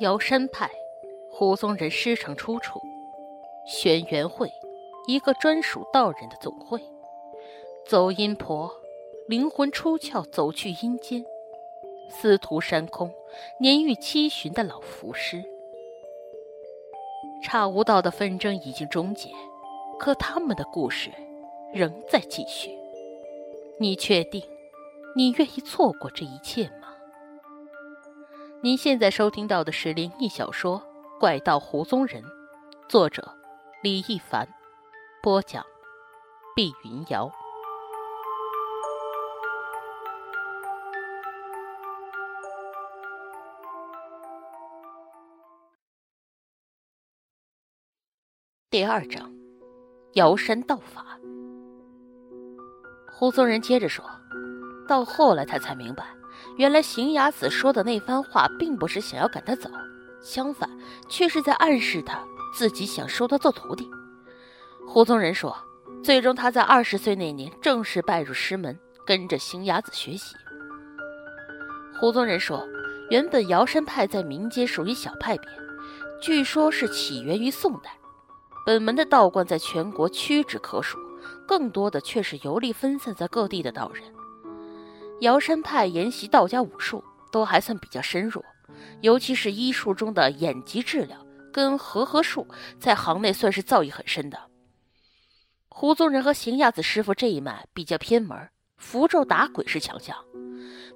瑶山派，胡宗人师承出处：轩辕会，一个专属道人的总会。走阴婆，灵魂出窍走去阴间。司徒山空，年逾七旬的老符师。差无道的纷争已经终结，可他们的故事仍在继续。你确定，你愿意错过这一切吗？您现在收听到的是灵异小说《怪盗胡宗人》，作者李一凡，播讲碧云瑶。第二章，瑶山道法。胡宗人接着说，到后来他才明白。原来邢雅子说的那番话，并不是想要赶他走，相反，却是在暗示他自己想收他做徒弟。胡宗人说，最终他在二十岁那年正式拜入师门，跟着邢雅子学习。胡宗人说，原本瑶山派在民间属于小派别，据说是起源于宋代，本门的道观在全国屈指可数，更多的却是游历分散在各地的道人。瑶山派研习道家武术都还算比较深入，尤其是医术中的眼疾治疗跟和合术，在行内算是造诣很深的。胡宗人和邢亚子师傅这一脉比较偏门，符咒打鬼是强项。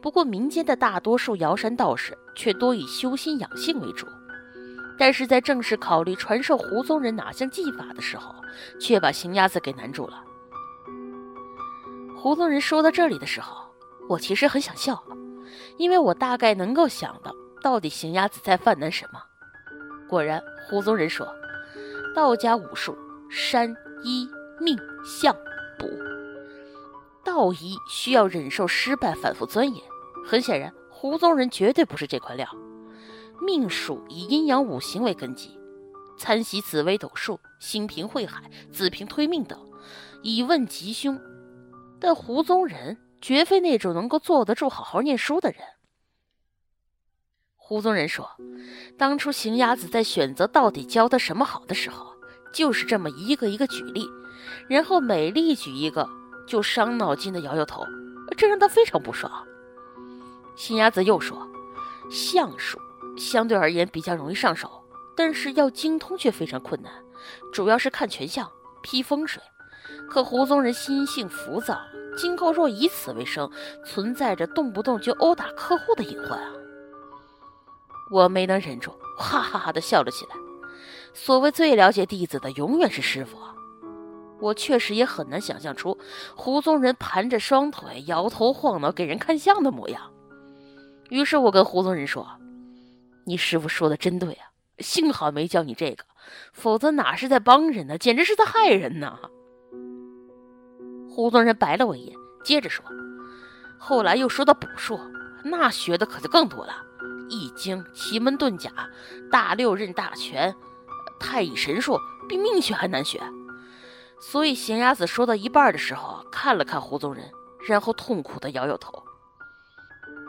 不过民间的大多数瑶山道士却多以修心养性为主，但是在正式考虑传授胡宗人哪项技法的时候，却把邢亚子给难住了。胡宗人说到这里的时候。我其实很想笑，因为我大概能够想到到底邢鸭子在犯难什么。果然，胡宗人说，道家武术山医命相卜，道医需要忍受失败，反复钻研。很显然，胡宗人绝对不是这块料。命术以阴阳五行为根基，参习紫微斗数、星平会海、子平推命等，以问吉凶。但胡宗人。绝非那种能够坐得住、好好念书的人。胡宗人说：“当初邢伢子在选择到底教他什么好的时候，就是这么一个一个举例，然后每例举一个就伤脑筋的摇摇头，这让他非常不爽。”邢伢子又说：“相术相对而言比较容易上手，但是要精通却非常困难，主要是看全相、批风水。可胡宗人心性浮躁。”今后若以此为生，存在着动不动就殴打客户的隐患啊！我没能忍住，哈哈哈的笑了起来。所谓最了解弟子的，永远是师傅。我确实也很难想象出胡宗人盘着双腿、摇头晃脑给人看相的模样。于是我跟胡宗人说：“你师傅说的真对啊，幸好没教你这个，否则哪是在帮人呢，简直是在害人呢。”胡宗人白了我一眼，接着说：“后来又说到卜术，那学的可就更多了，易经、奇门遁甲、大六壬大全、太乙神术，比命学还难学。”所以贤伢子说到一半的时候，看了看胡宗人，然后痛苦的摇摇头。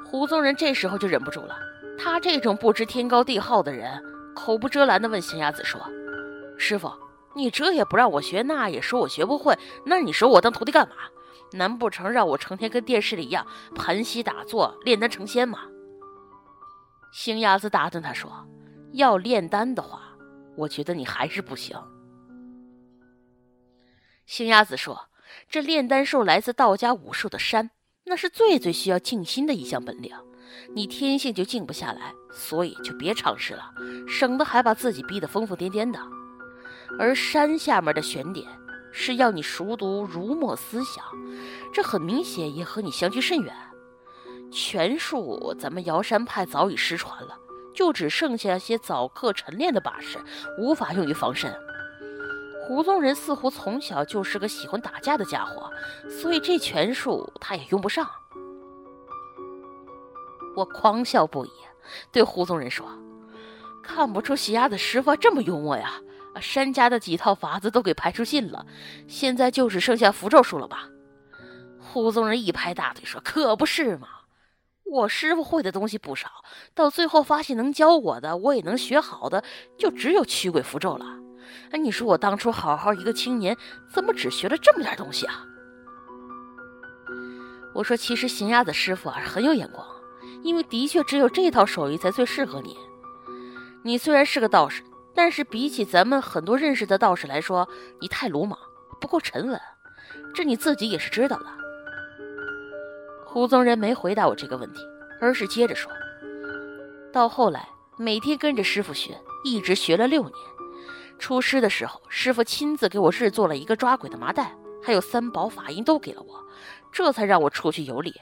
胡宗人这时候就忍不住了，他这种不知天高地厚的人，口不遮拦的问贤伢子说：“师傅。”你这也不让我学，那也说我学不会，那你收我当徒弟干嘛？难不成让我成天跟电视里一样盘膝打坐炼丹成仙吗？星伢子打断他说：“要炼丹的话，我觉得你还是不行。”星伢子说：“这炼丹术来自道家武术的山，那是最最需要静心的一项本领，你天性就静不下来，所以就别尝试了，省得还把自己逼得疯疯癫癫的。”而山下面的玄点是要你熟读儒墨思想，这很明显也和你相距甚远。拳术咱们瑶山派早已失传了，就只剩下些早课晨练的把式，无法用于防身。胡宗人似乎从小就是个喜欢打架的家伙，所以这拳术他也用不上。我狂笑不已，对胡宗人说：“看不出喜鸭子师傅这么幽默呀。”山家的几套法子都给排出信了，现在就只剩下符咒术了吧？胡宗人一拍大腿说：“可不是嘛！我师傅会的东西不少，到最后发现能教我的，我也能学好的，就只有驱鬼符咒了。哎，你说我当初好好一个青年，怎么只学了这么点东西啊？我说，其实邢鸭子师傅啊很有眼光，因为的确只有这套手艺才最适合你。你虽然是个道士，但是比起咱们很多认识的道士来说，你太鲁莽，不够沉稳，这你自己也是知道的。胡宗仁没回答我这个问题，而是接着说：“到后来，每天跟着师傅学，一直学了六年。出师的时候，师傅亲自给我制作了一个抓鬼的麻袋，还有三宝法印都给了我，这才让我出去游历。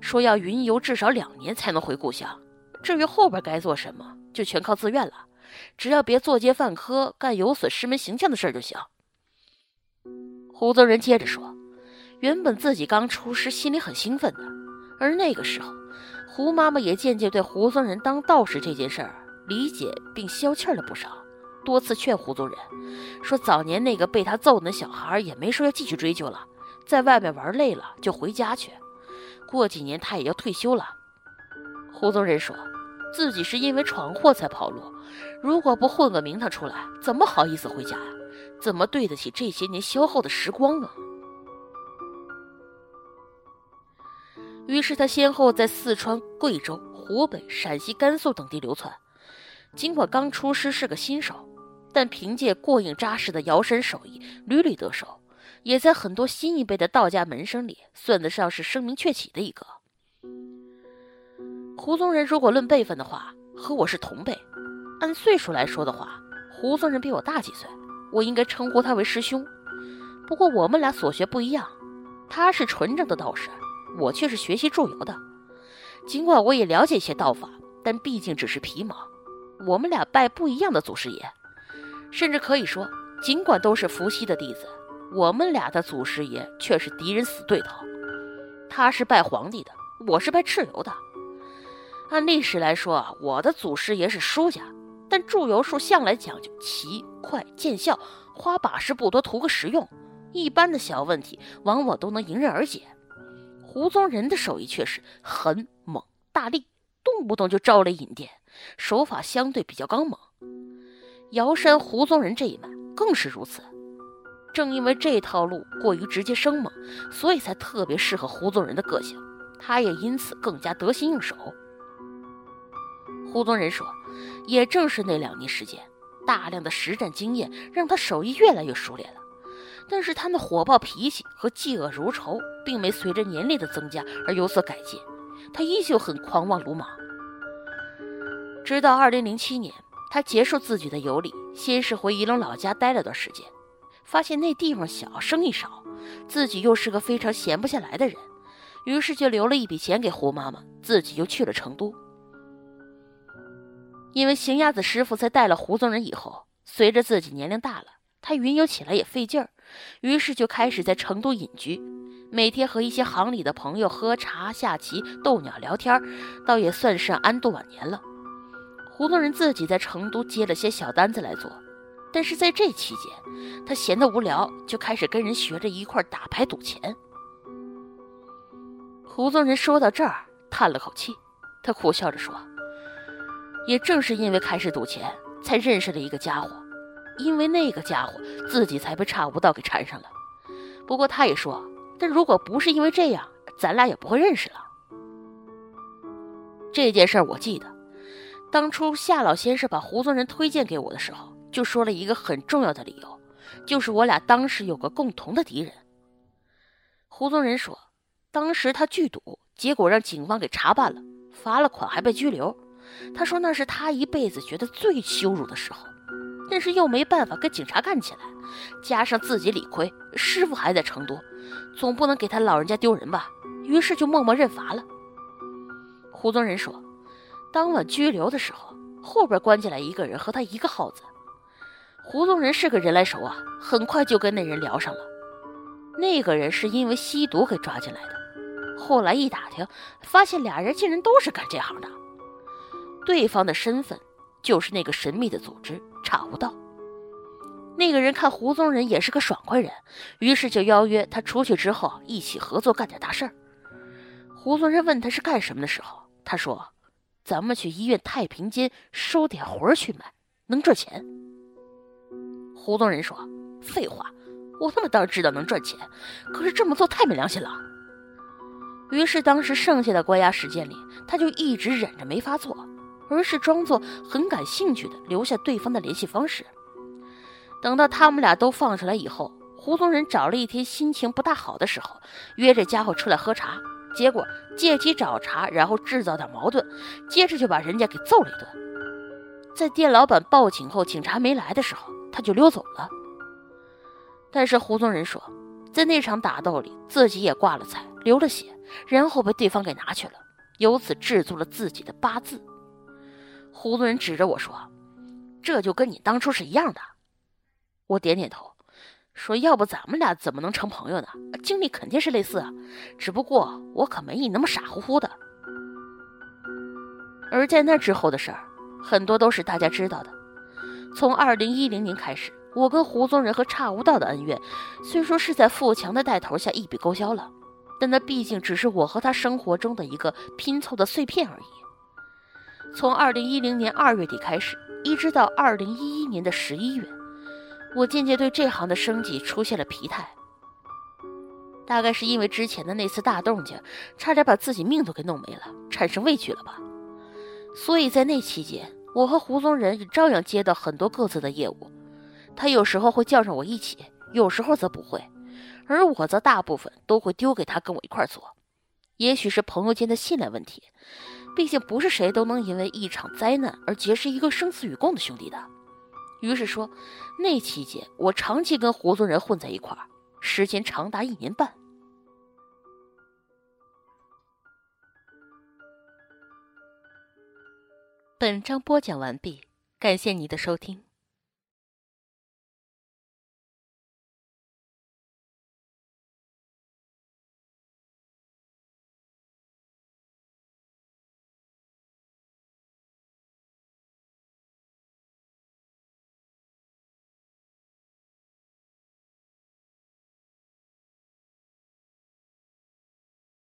说要云游至少两年才能回故乡。至于后边该做什么，就全靠自愿了，只要别作奸犯科，干有损师门形象的事儿就行。”胡宗仁接着说。原本自己刚出师，心里很兴奋的，而那个时候，胡妈妈也渐渐对胡宗仁当道士这件事儿理解并消气了不少，多次劝胡宗仁说：“早年那个被他揍的小孩也没说要继续追究了，在外面玩累了就回家去，过几年他也要退休了。”胡宗仁说自己是因为闯祸才跑路，如果不混个名堂出来，怎么好意思回家呀？怎么对得起这些年消耗的时光啊？于是他先后在四川、贵州、湖北、陕西、甘肃等地流窜。尽管刚出师是个新手，但凭借过硬扎实的摇身手艺，屡屡得手，也在很多新一辈的道家门生里算得上是声名鹊起的一个。胡宗仁如果论辈分的话，和我是同辈；按岁数来说的话，胡宗仁比我大几岁，我应该称呼他为师兄。不过我们俩所学不一样，他是纯正的道士。我却是学习祝由的，尽管我也了解一些道法，但毕竟只是皮毛。我们俩拜不一样的祖师爷，甚至可以说，尽管都是伏羲的弟子，我们俩的祖师爷却是敌人死对头。他是拜皇帝的，我是拜蚩尤的。按历史来说，我的祖师爷是舒家，但祝由术向来讲究奇快见效，花把式不多，图个实用，一般的小问题往往都能迎刃而解。胡宗仁的手艺却是很猛大力，动不动就招雷引电，手法相对比较刚猛。瑶山胡宗仁这一脉更是如此。正因为这套路过于直接生猛，所以才特别适合胡宗仁的个性，他也因此更加得心应手。胡宗仁说，也正是那两年时间，大量的实战经验让他手艺越来越熟练了。但是他那火爆脾气和嫉恶如仇，并没随着年龄的增加而有所改进，他依旧很狂妄鲁莽。直到二零零七年，他结束自己的游历，先是回仪陇老家待了段时间，发现那地方小，生意少，自己又是个非常闲不下来的人，于是就留了一笔钱给胡妈妈，自己又去了成都。因为邢鸭子师傅在带了胡宗仁以后，随着自己年龄大了，他云游起来也费劲儿。于是就开始在成都隐居，每天和一些行里的朋友喝茶、下棋、逗鸟、聊天，倒也算是安度晚年了。胡宗仁自己在成都接了些小单子来做，但是在这期间，他闲得无聊，就开始跟人学着一块打牌赌钱。胡宗仁说到这儿，叹了口气，他苦笑着说：“也正是因为开始赌钱，才认识了一个家伙。”因为那个家伙自己才被差无道给缠上了。不过他也说，但如果不是因为这样，咱俩也不会认识了。这件事我记得，当初夏老先生把胡宗仁推荐给我的时候，就说了一个很重要的理由，就是我俩当时有个共同的敌人。胡宗仁说，当时他拒赌，结果让警方给查办了，罚了款，还被拘留。他说那是他一辈子觉得最羞辱的时候。但是又没办法跟警察干起来，加上自己理亏，师傅还在成都，总不能给他老人家丢人吧？于是就默默认罚了。胡宗仁说，当晚拘留的时候，后边关进来一个人和他一个号子。胡宗仁是个人来熟啊，很快就跟那人聊上了。那个人是因为吸毒给抓进来的，后来一打听，发现俩人竟然都是干这行的，对方的身份。就是那个神秘的组织查无道。那个人看胡宗仁也是个爽快人，于是就邀约他出去之后一起合作干点大事儿。胡宗仁问他是干什么的时候，他说：“咱们去医院太平间收点活去卖，能赚钱。”胡宗仁说：“废话，我他妈当然知道能赚钱，可是这么做太没良心了。”于是，当时剩下的关押时间里，他就一直忍着没发作，而是装作很感兴趣的留下对方的联系方式。等到他们俩都放出来以后，胡宗仁找了一天心情不大好的时候，约这家伙出来喝茶，结果借机找茬，然后制造点矛盾，接着就把人家给揍了一顿。在店老板报警后，警察没来的时候，他就溜走了。但是胡宗仁说，在那场打斗里，自己也挂了彩，流了血。然后被对方给拿去了，由此制作了自己的八字。胡宗仁指着我说：“这就跟你当初是一样的。”我点点头，说：“要不咱们俩怎么能成朋友呢？经历肯定是类似，只不过我可没你那么傻乎乎的。”而在那之后的事儿，很多都是大家知道的。从二零一零年开始，我跟胡宗仁和差无道的恩怨，虽说是在富强的带头下一笔勾销了。但那毕竟只是我和他生活中的一个拼凑的碎片而已。从二零一零年二月底开始，一直到二零一一年的十一月，我渐渐对这行的生计出现了疲态。大概是因为之前的那次大动静，差点把自己命都给弄没了，产生畏惧了吧。所以在那期间，我和胡宗仁也照样接到很多各自的业务。他有时候会叫上我一起，有时候则不会。而我则大部分都会丢给他跟我一块做，也许是朋友间的信赖问题，毕竟不是谁都能因为一场灾难而结识一个生死与共的兄弟的。于是说，那期间我长期跟胡宗仁混在一块儿，时间长达一年半。本章播讲完毕，感谢你的收听。